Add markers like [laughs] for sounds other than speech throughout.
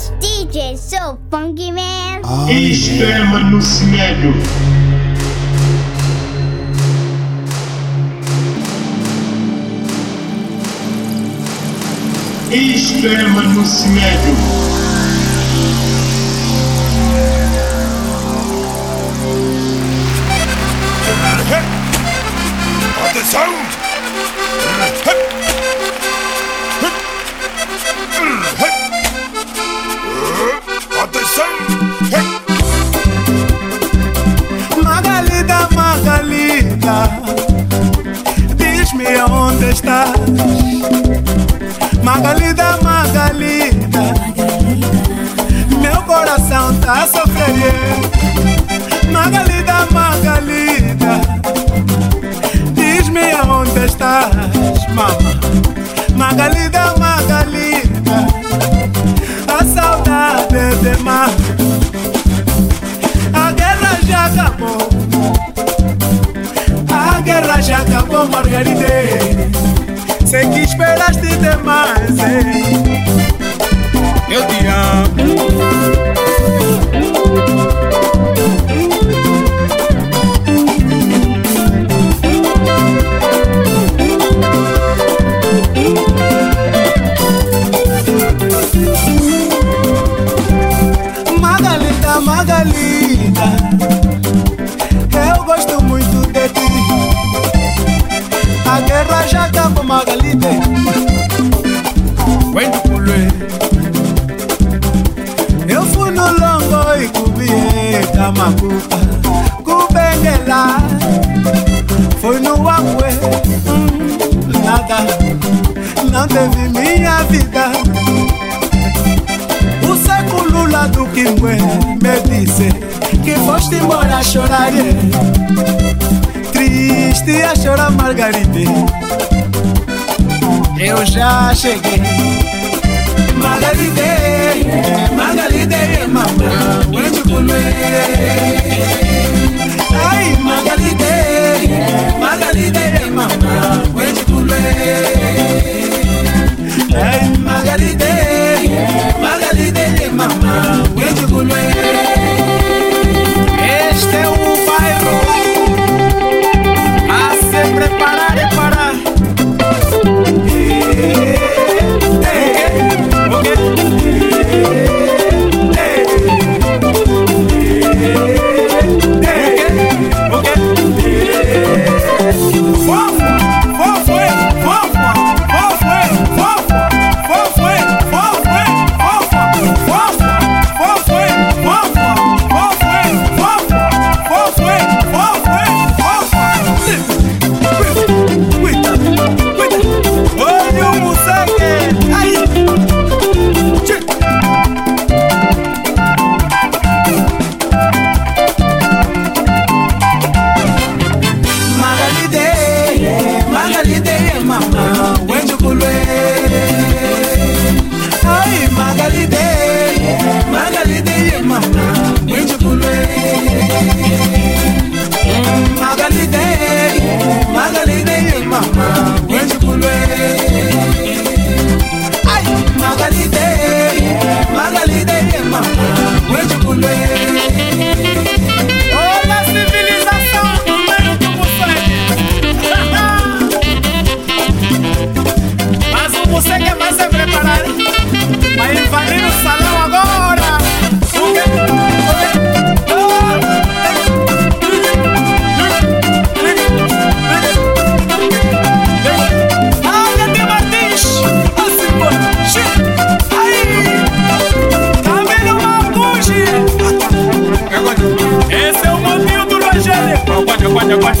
This DJ is so funky, man. Isto é Mano Semelho. Isto é Mano Semelho. Atenção! Atenção! Estás. Magalida, Magalida, meu coração tá sofrendo. Magalida, Magalida, diz-me onde estás, mama. Magalida, Magalida, a saudade é demais. Já acabou, Margarida. Sei que esperaste demais, hein? Eu te amo. Cheguei.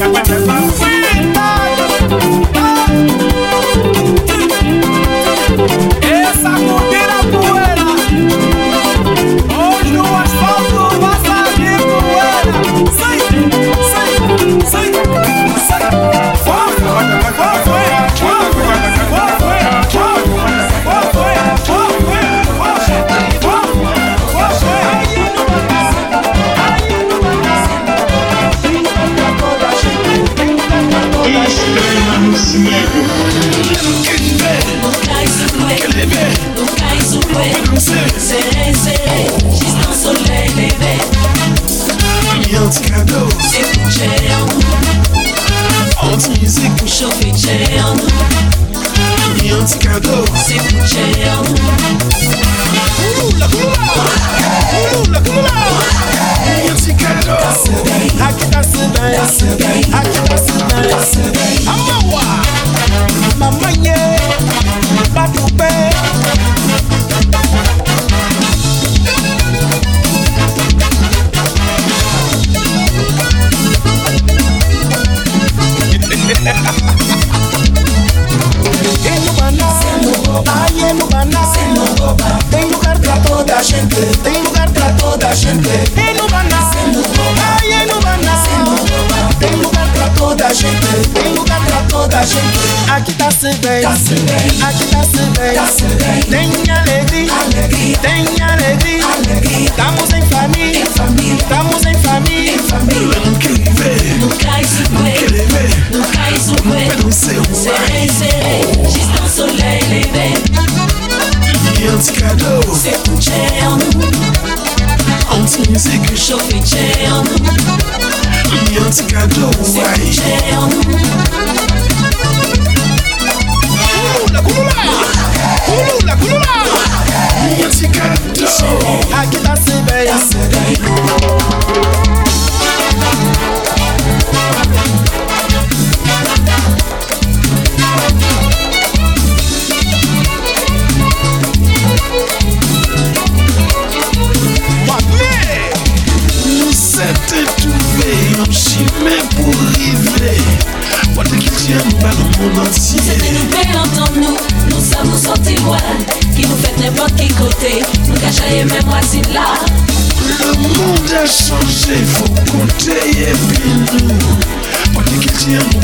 Gracias. Pra toda a gente. Tem Lubana, aí é Lubana. Tem lugar pra toda a gente. Tem lugar pra toda gente. Aqui tá se bem, aqui tá se bem. Tem alegria, tem alegria. Estamos em família, estamos em família. Não quer ver, no cais o quer coelho, ver. no cais o Não coelho. não sei Serei, serei, está soleil un petit cadeau. se puxando, Un music is surely jam. Music I do right. Jam. Kulula kulula, kulula kulula. I do. Akita sebe ya. livré Moi de qui tient par le monde entier. Se te nou pe anton nou, nou sa nou son témoin Ki nou fète n'importe ki kote, nou ka chaye mè moisi de la Le monde a changé, faut compter et puis nous Moi de qui tient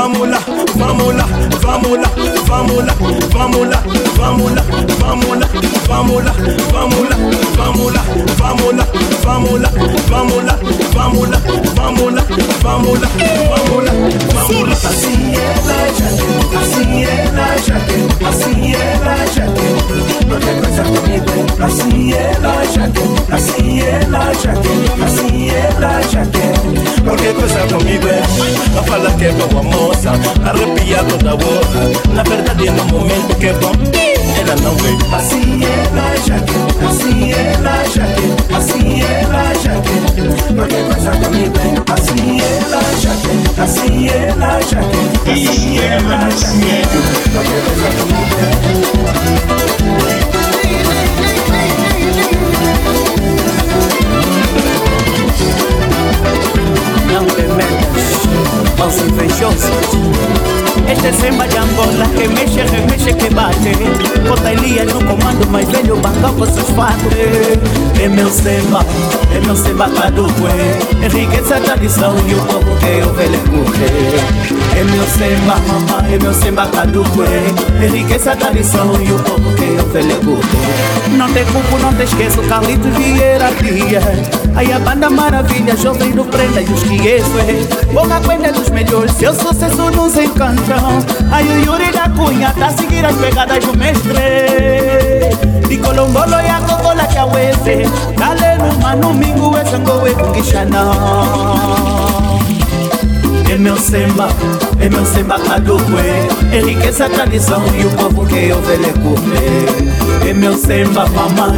vamos lá, vamos lá, vamos lá, vámonos, vámonos, vámonos, vámonos, vámonos, vámonos, vámonos, vámonos, vámonos, vámonos, vámonos, vámonos. Así es la así es la así es la conmigo, así es la gente, así es la gente, así es la gente. No te conmigo, a fala que vamos a arrepiar toda boca. Verdade no momento que é bom Ela não vem Assim ela já quer, assim ela já quer, assim ela já quer coisa comigo, ¿eh? assim ela já quer, assim ela já quer, assim ela já quer coisa te metas aos invejosos Este é samba de Angola que mexe, remexe, que bate. Bota Elias no comando, mais velho bangão com seus fatos. É meu samba, é meu samba caduco É riqueza, tradição e o povo que eu velho curte É meu samba, é meu samba caduco É riqueza, tradição e o povo que eu velho curte Não te culpo, não te esqueço, Carlitos Vieira Dias Aí a banda maravilha, jovem do prenda e os que isso é. Boca Quenda dos melhores, seu sucesso nos encantam. Aí o Yuri da Cunha tá a seguir as pegadas do mestre. De Colombolo e a Cocola que a Uese Dale numa domingo, essa ngoe com Guixanã é meu samba, é meu samba caduco É riqueza, tradição e o povo que eu velho curte emeusemba mama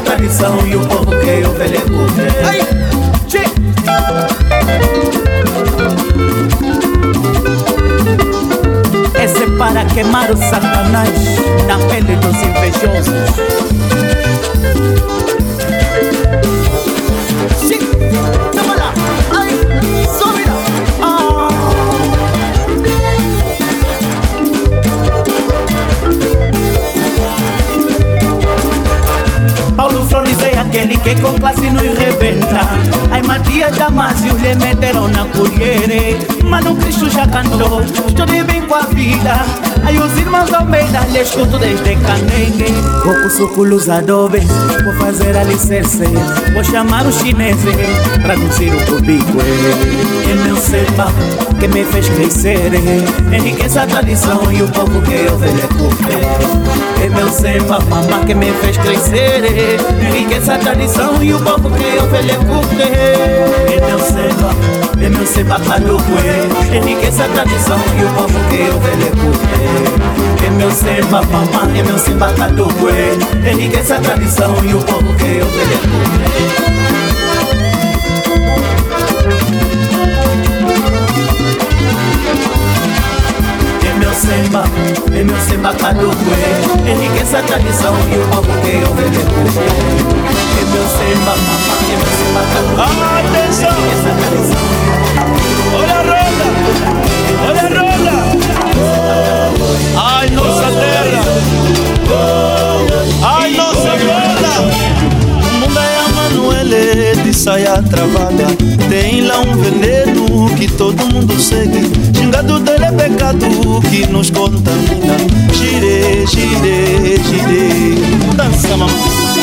tradição e o povo uyu poke velho é kume Esse é para queimar o satanás na pele dos invejosos. que con clase nos reventan Ai Matias Damasio lhe meteram na colher Mano Cristo já cantou, estou de bem com a vida. Ai os irmãos Almeida lhe escuto desde Canengue. Vou pro suculos adobe, vou fazer a licença Vou chamar os chineses, traduzir o público É meu samba que me fez crescer Enriquece a tradição e o povo que eu velho curte É meu mamá que me fez crescer Enriquece a tradição e o povo que eu velho curte Emeuseba, Emeuseba Kadokwe Enikeza tradição e o povo que eu velho comer Emeuseba, mamã, Emeuseba Kadokwe Enikeza tradição e o povo que eu velho meu semba, e meu semba kadokwe, enriqueça a tradição e o povo que eu velho comer é é Atenção! Olha a roda! Olha a roda! Ai, nossa terra! Ai, nossa roda! Mundo é Manuele de saia travada Tem lá um veneno que todo mundo segue Xingado dele é pecado pecado que nos contamina. Gire, gire, gire. Dança, mamãe.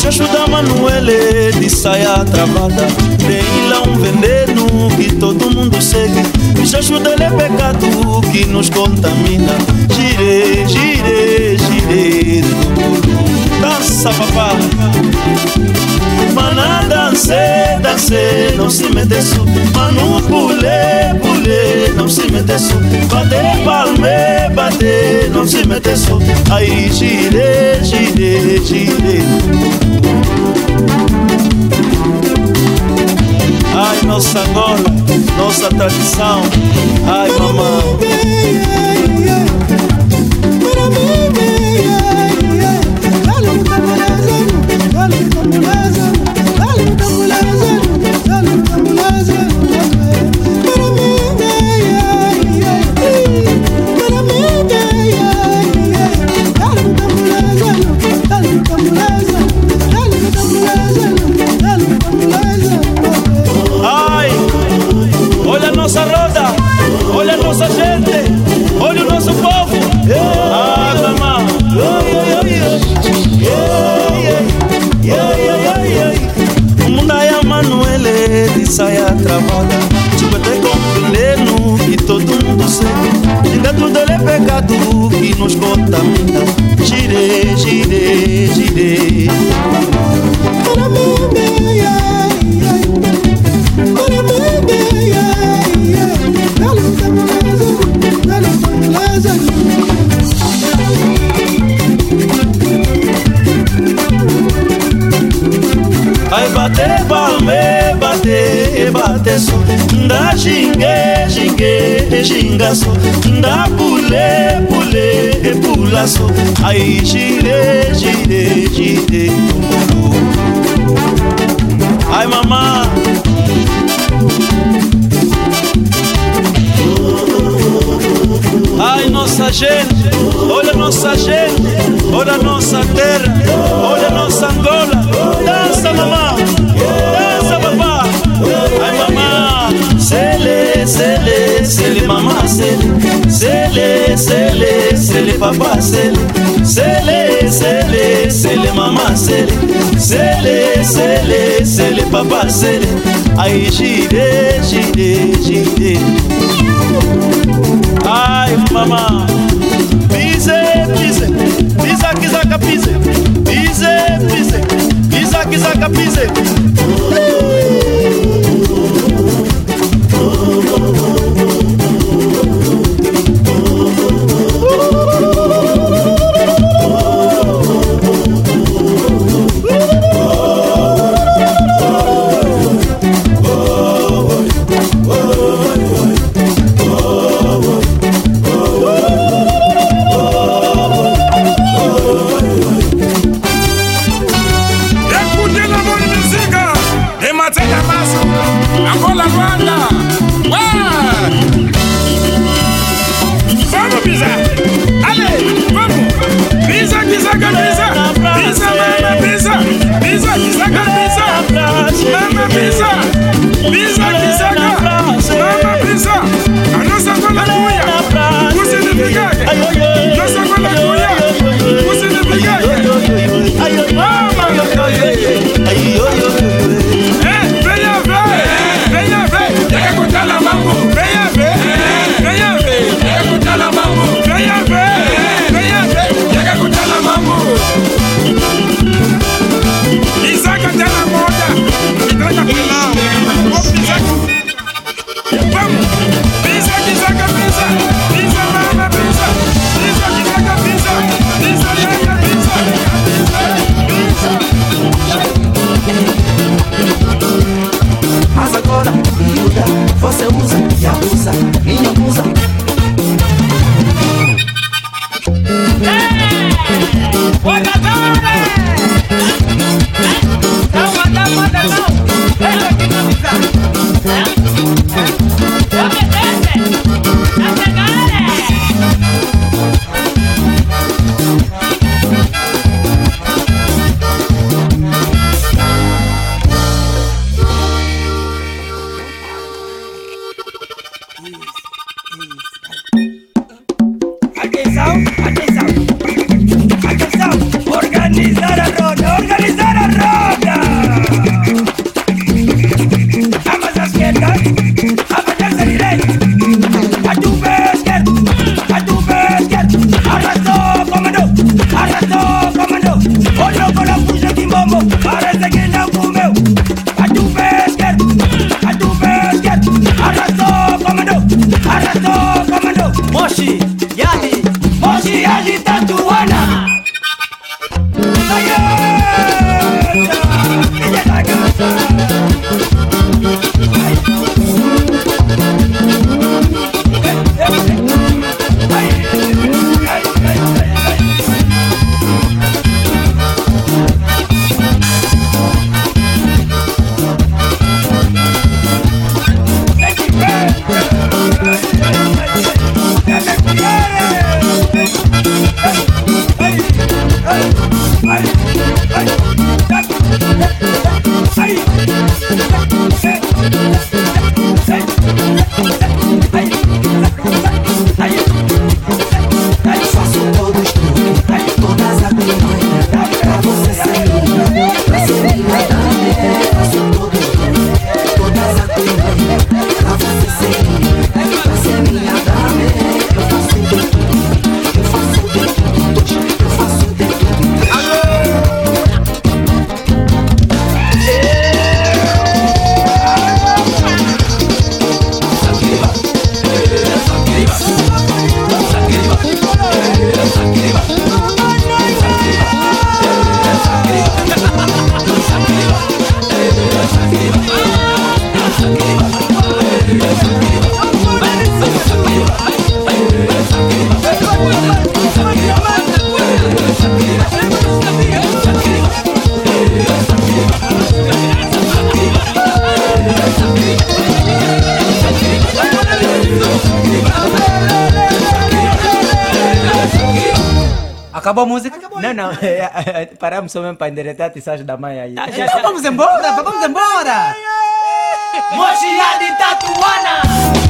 Xoxo da Manuele de saia travada. Tem lá um veneno que todo mundo segue. Xoxo dele é pecado que nos contamina. Gire, gire, gire Dança papá. Mana dance, dance, não se mete su. Manu pule, pule, não se mete su. Bate palme, bate, não se mete su. Aí gire, gire, gire Ai nossa Angola, nossa tradição. Ai mamãe Come, come, so Nda xingue, xingue, xinga so. Nda pule, pule, pula so. Ai gire, gire, gire Ai mamã Ai nossa gente, olha nossa gente, olha nossa terra, olha nossa Angola. Dança mamã, sele, sele, sele, sele papá, sele, sele, sele, sele mamã, sele, sele, sele, sele papá, sele. Ai gire, gire, gire. Ai, mamã, pise, pise, pisa, quisaca, pise, pise, pise, pisa, quisaca, pise. paramos só mesmo para endereçar a tá? tissagem da mãe aí. Tá, já, então já. vamos embora, vamos embora! Mochila de tatuana!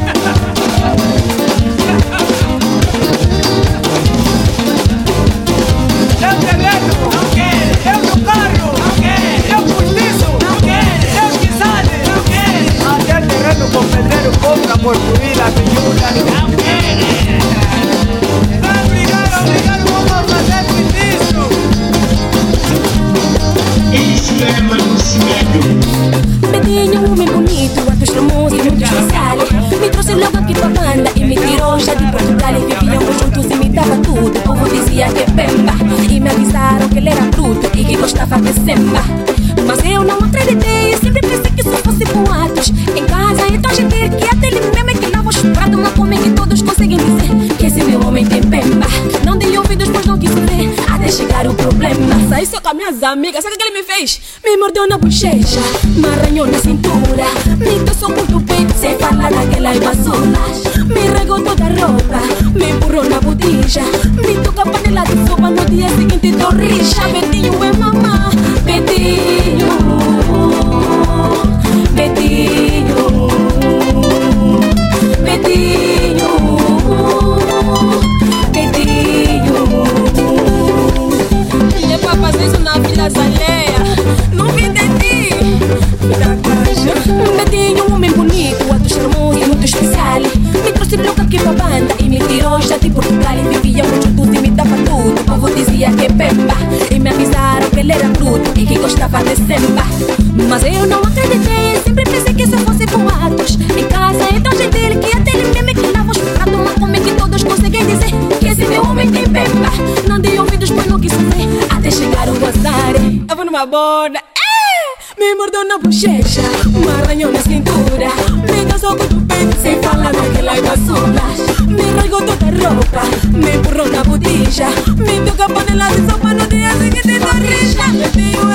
amigas. ¿Sabe qué le me fez? Me mordeu na bochecha, me arranhou na cintura. Me tosou com tupete, sem falar naquelas basulas. Me regou toda a roupa, me empurrou na botija. Me tocou a panela de sopa no dia seguinte. ¡Eh! Me mordió una bochecha, un arrañón en cintura. Pedazo con tu pecho sin falar que la basura. Me rasgó toda ropa, me empurró una botella. Me toca poner la de sopa, no te hace que te sonrisa.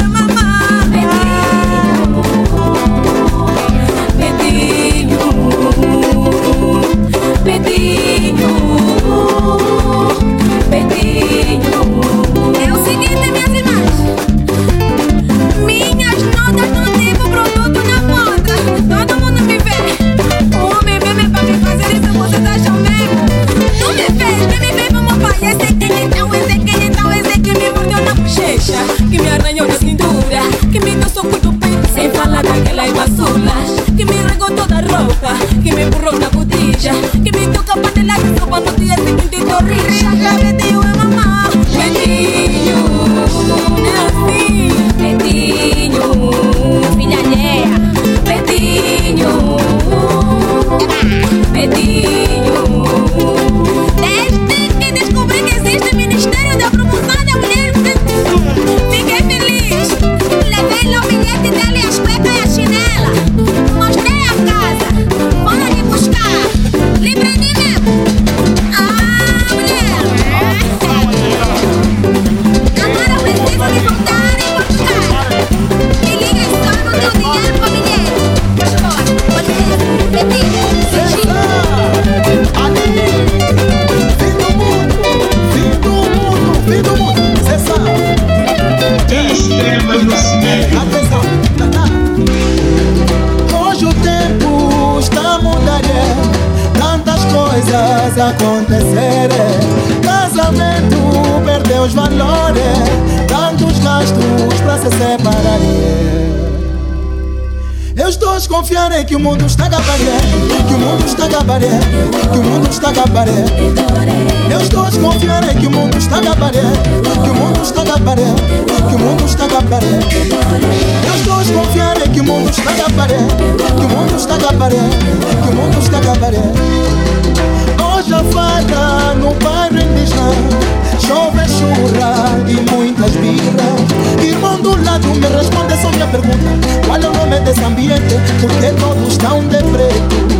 Só minha pergunta. Qual é o nome desse ambiente? Porque todos estão de preto.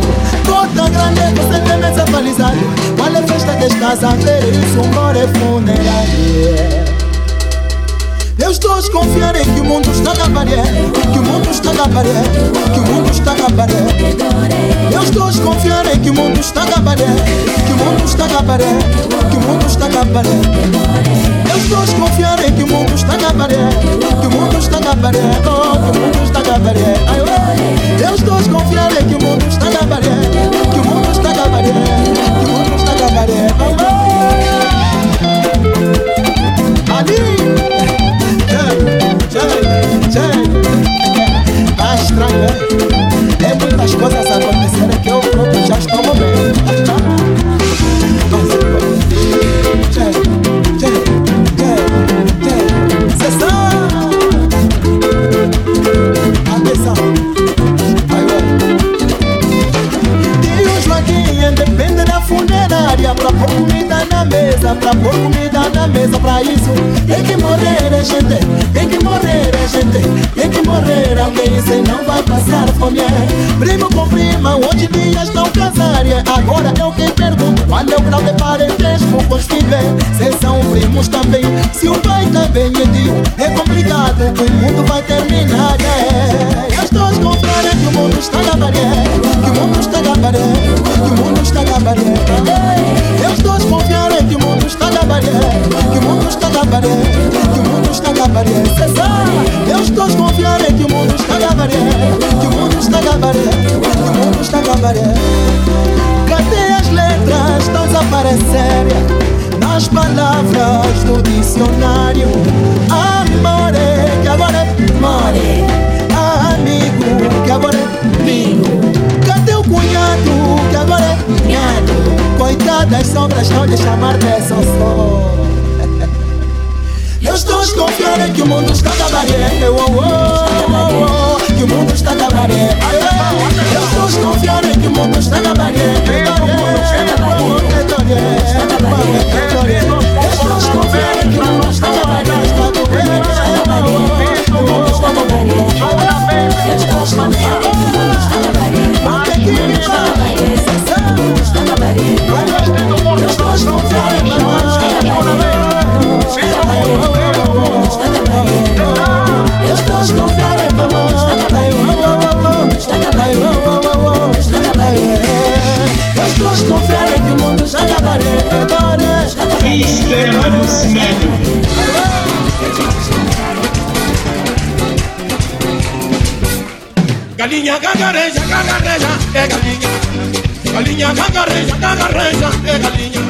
Toda grande você tem mesa balizada Qual é a festa das casas? Isso um more funerário. Eu estou desconfiando em que o mundo está acabando Que o mundo está acabando Que o mundo está acabando Eu estou desconfiando em que o mundo está acabando Que o mundo está acabando Que o mundo está acabando Eu estou desconfiando em que o mundo está acabando Que o mundo está acabando Oh, que o mundo está Ai, oh. Eu estou desconfiando em que o mundo está acabando Que o mundo está acabando Que o mundo está acabando Oh. Ali. Tá estranho, é? É muitas coisas acontecendo que eu próprio já estou pra pôr comida na mesa Pra isso tem que morrer a gente, tem que morrer a gente Tem que morrer alguém, senão vai passar fome Primo com prima, hoje em dia estão casar é. Agora eu que pergunto, qual é o grau de parentesco filhos Se são primos também, se o pai também é tio É complicado, o mundo vai terminar é. Eu estou desconfiando que o mundo está acabando Que o mundo está acabando Que Cê sabe? Eu estou desconfiando que o mundo está acabando Que o mundo está acabando Que o mundo está acabando Cadê as letras? Estão desaparecendo nas palavras do dicionário. Amore, que agora é more. Amigo, que agora é amigo. Cadê o cunhado, que agora é cunhado? Coitadas sombras não lhe chamar de Eu estou desconfiando que o mundo está cabaré. Eu, oh, oh, oh, que o mundo está cabaré. Eu estou desconfiando. Estou desconfiando que o que o mundo está cabaré. O mundo oh oh oh galinha cagareja, cagareja, é galinha. Galinha cagareja, cagareja, é galinha.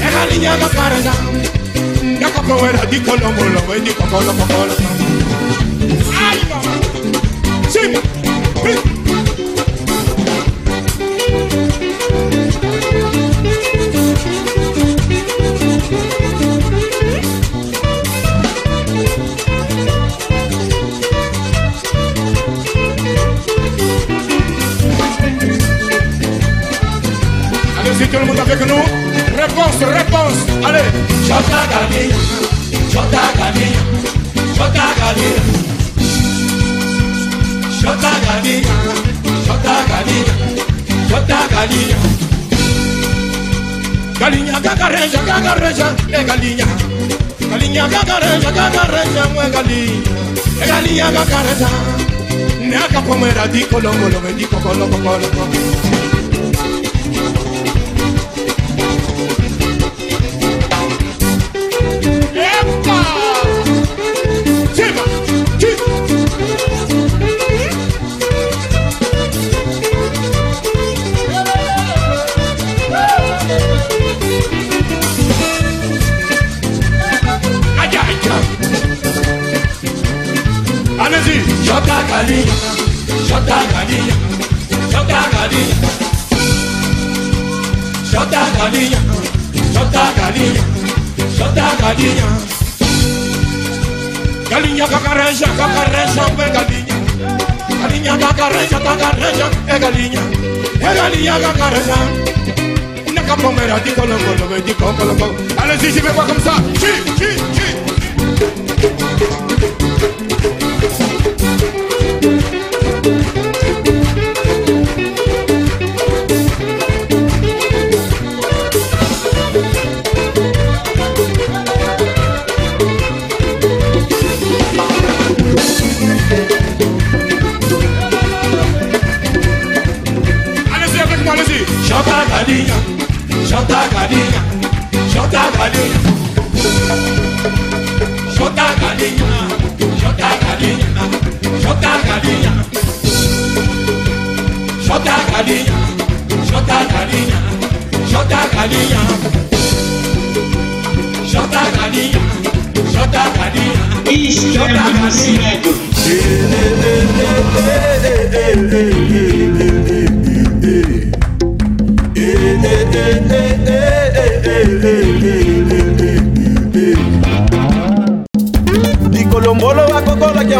É galinha cagareja. Ya capoeira eh, eh, eh, de Colombo, lo de Colombo, Colombo. Ai, mamãe. Sim. Tout le monde avec nous. Réponse, réponse. Allez. Jota galinha, Jota galinha, Jota galinha. Jota galinha, Jota galinha, Jota galinha. Galinha gagareja, gagareja, é galinha. Galinha gagareja, gagareja, é galinha. É galinha gagareja. Naka pomera di colombo, lo di colombo, colombo. Epa! Galinha. Galinha cacareja, cacareja, é galinha. Galinha cacareja, cacareja, é galinha. É galinha cacareja. Na capomera de colombo, lo de colombo. Allez-y, je vais voir comme ça. Chi, chi, chi. galinha, janta galinha, janta galinha. Janta galinha, janta galinha, janta galinha. Janta galinha, janta galinha, janta galinha. Janta galinha, janta galinha. Isto é muito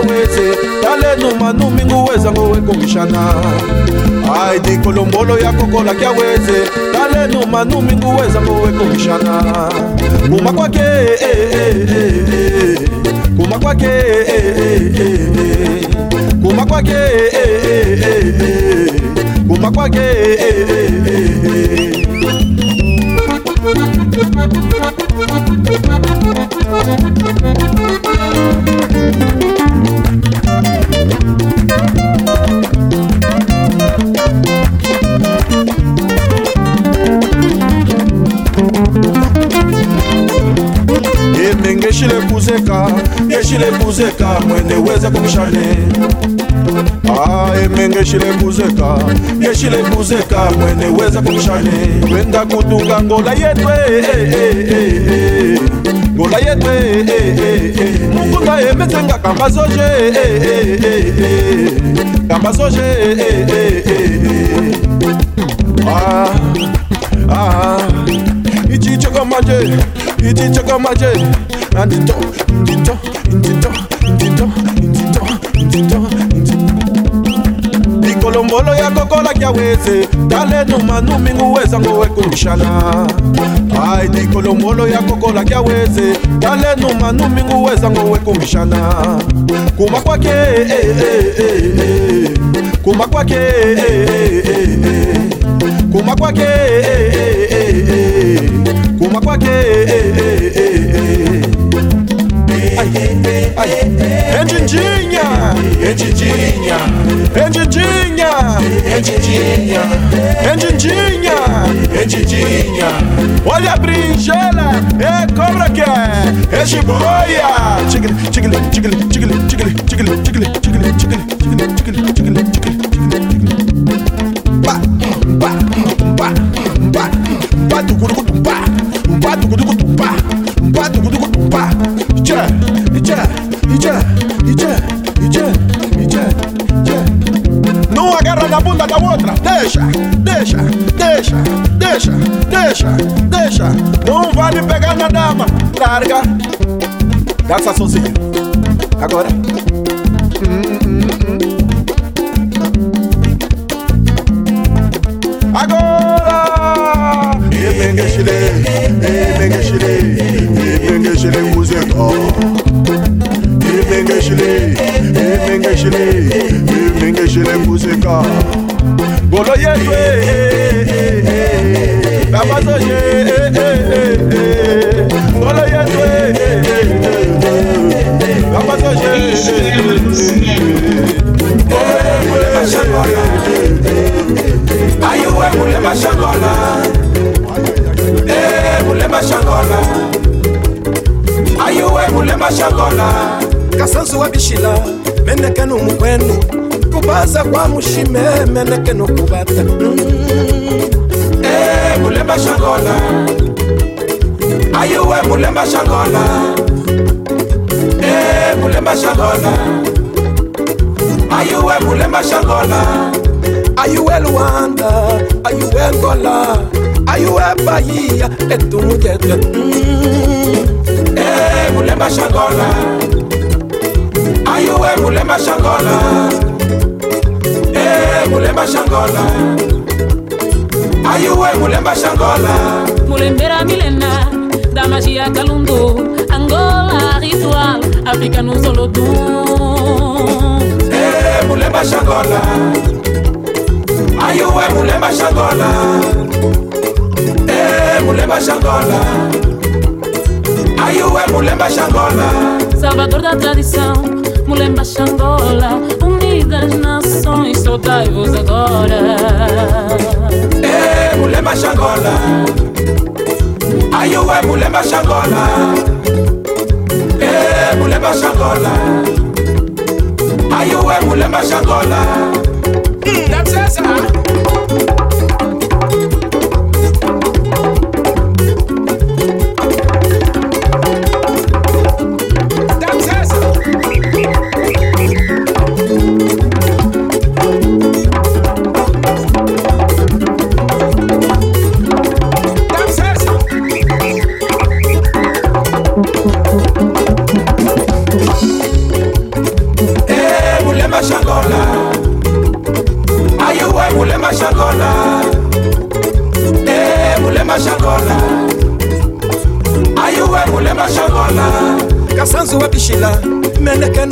mwese talenuma numingu wezango ekokishana aidi kolombolo ya kokolakya weze talenuma numingu wezango ekokishana kuma kwake kuma kwake kuma kwake kuma kwake emenge eshile kuzeka eshile kuzeka mwene weze kumshane. Ah, aemengeshile mbuzeka ngeshile mbuzeka mwene weza kumshane. Twenda kutunga ngola yetwe eh, eh, eh, ngola yetwe mukunga emetsenga kamba soje kamba soje ah, ah. ichichokamanje ichichokamanje andito ndito ndito ndito ndito ndito. tombolo ya kokolakya weze. Tale numanu mingu wezango wekurushala ai dikolombolo ya kokolakya weze. Tale numanu mingu wezango wekurushala eh, eh, eh, kuma kwake eh, eh, eh, kuma kwake kuma kwake kuma kwake eh, eh, eh, eh. Enjinjinha enjinjinha enjinjinha enjinjinha enjinjinha enjinjinha olha a brinjela é cobra que é é jiboia tigre tigre tigre tigre tigre tigre tigre tigre tigre tigre tigre tigre tigre ba ba ba Ije, ije, ije, ije, ije, ije, ije. Não agarra na bunda da outra, deixa, deixa, deixa, deixa, deixa, deixa. Não vale pegar na dama, larga. Dança sozinho. Agora. Hum, hum, hum. Agora! imengeshile emengeshele emengeshele emengeshele muzika ngolo yetu babasoje ngolo yetu babasoje ayiwe mulema shangola mulema shangola ayiwe mulema shangola kasanzu wa bishila meneke numukwenu kubaza kwa mushime meneke nokubata mm. eh, mulemba shangola. Ayuwe mulemba shangola. Eh, mulemba shangola. Ayuwe mulemba shangola. Ayuwe luanda. Ayuwe ngola ayuwe bayiya etumujeje mm. eh, mulemba shangola. mm. hey, ayuwe mule mashangola. Eh, mule mashangola. Ayuwe mule mashangola. Mulembera milena da magia calundu angola ritual africa no solodum Eh, mule mashangola. Ayuwe mule mashangola. Eh, mule mashangola. Ayuwe mule mashangola. Salvador da tradição mulemba xangola unidas nações soltai-vos agora. Eh, mule mashangola ayuwe mule mashangola Eh, mule mashangola ayuwe mule mashangola That's it,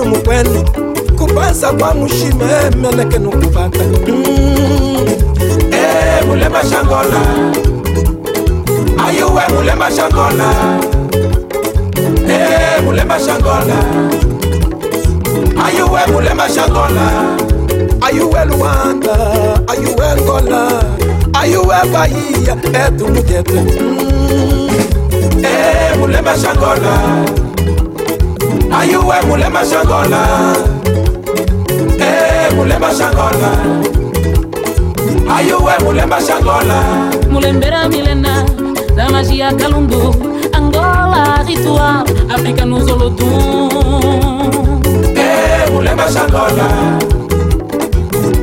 humu kwenu kubaza kwa mushime meleke nukubaka mm. Eh, hey, mulema shangola. Ayuwe mulema shangola. Hey, mulema shangola. Ayuwe mulema shangola. Ayuwe luwanda ayuwe ngola ayuwe bayiya etumujetwe mm. Eh, hey, mulema shangola. Ayuwe mule mashangola? Eh, mule mashangola. Ayuwe mule mashangola? Mulembera milena da magia calundu angola ritual africa no solodum Eh, mule mashangola.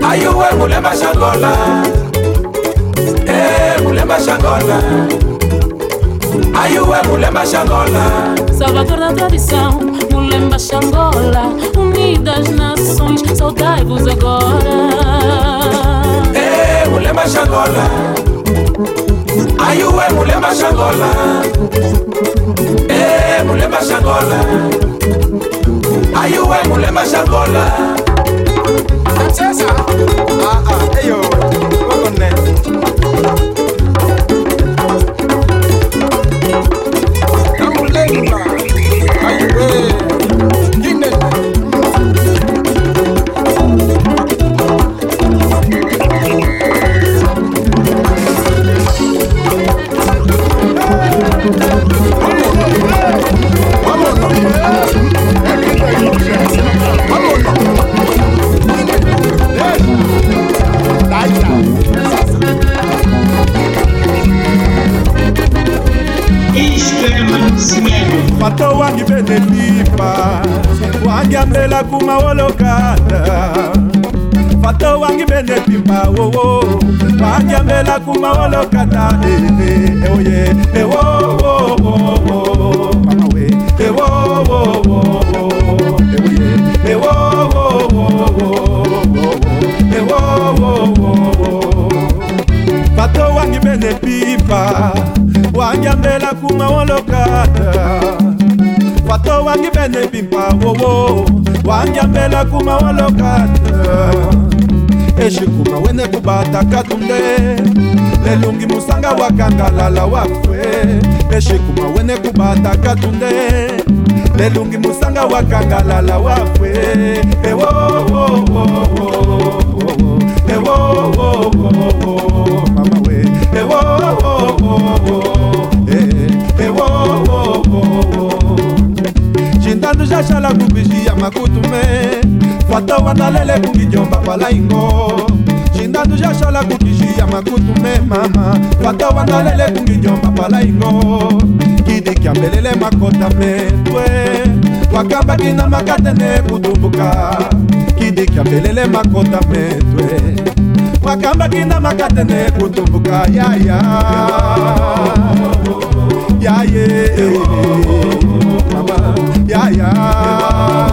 Ayuwe mule mashangola? Eh, mule mashangola. Ayuwe mule mashangola? Salvador da tradição mulemba xangola unidas nações soltai-vos agora. Eh, mule mashangola ayuwe mule mashangola Eh, mule mashangola ayuwe mule mashangola Sasa, ah ah, eyo, wakone. Namulenga, wangiambela kuma wolokata eshikuma wene kubata katunde lelungi musanga wakangalala wafwe eshikuma wene kubata katunde lelungi musanga wakangalala wafwe ewo ewo Matalele kukijomba kwa laingo shinda tushashala kukishia makutu memama Wata wanalele kungijomba kwa laingo Kidikya mbelele makota metwe Wakamba kina makatene kutumbuka Kidikya mbelele makota metwe Wakamba kina makatene kutumbuka ya ya Ya ye Mama yaya. Yaya.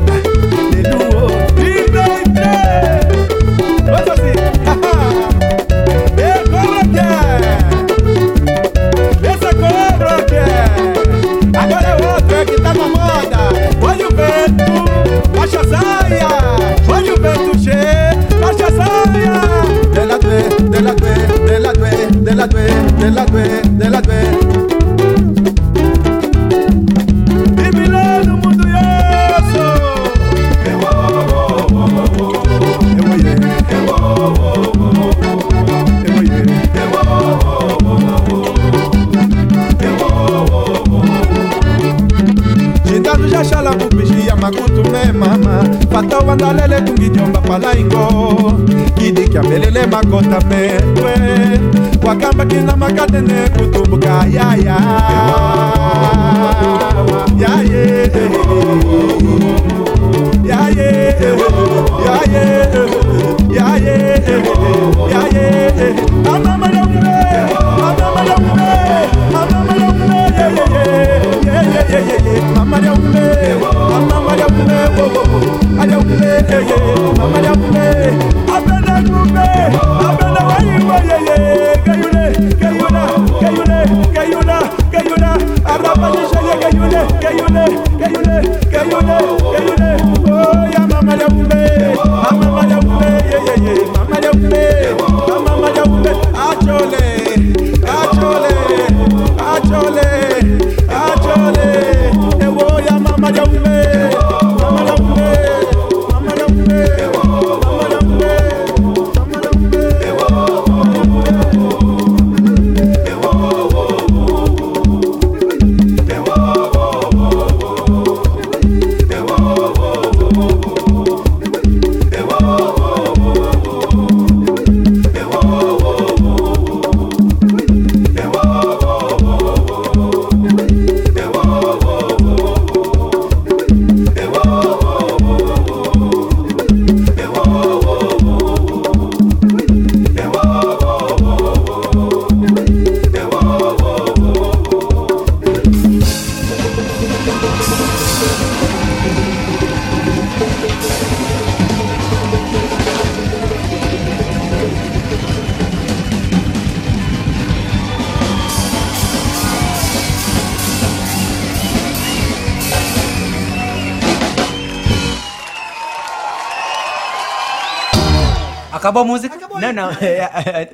de la due, de la due,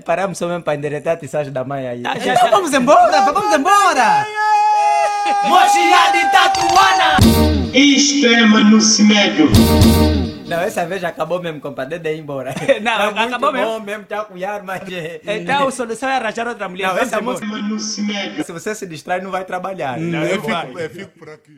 Paramos só mesmo para endereçar a tissagem da mãe aí. Então vamos embora, vamos embora! Mochila de Tatuana! Isto é Manuci Médio. Não, essa vez acabou mesmo, compadre, de ir embora. [laughs] Não, Tá acabou mesmo. bom mesmo, tchau, cunhar, mas... Então a solução é arranjar outra mulher. Não, essa música... Se você se distrai, não vai trabalhar. Não, eu eu vai. fico, eu fico por aqui.